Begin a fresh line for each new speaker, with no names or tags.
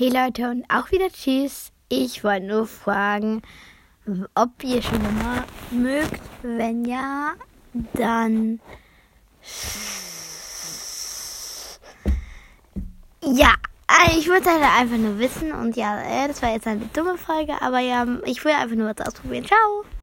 Hey Leute und auch wieder Tschüss. Ich wollte nur fragen, ob ihr schon immer mögt. Wenn ja, dann. Ja, äh, ich wollte halt einfach nur wissen. Und ja, äh, das war jetzt eine dumme Folge, aber ja, ich will einfach nur was ausprobieren. Ciao.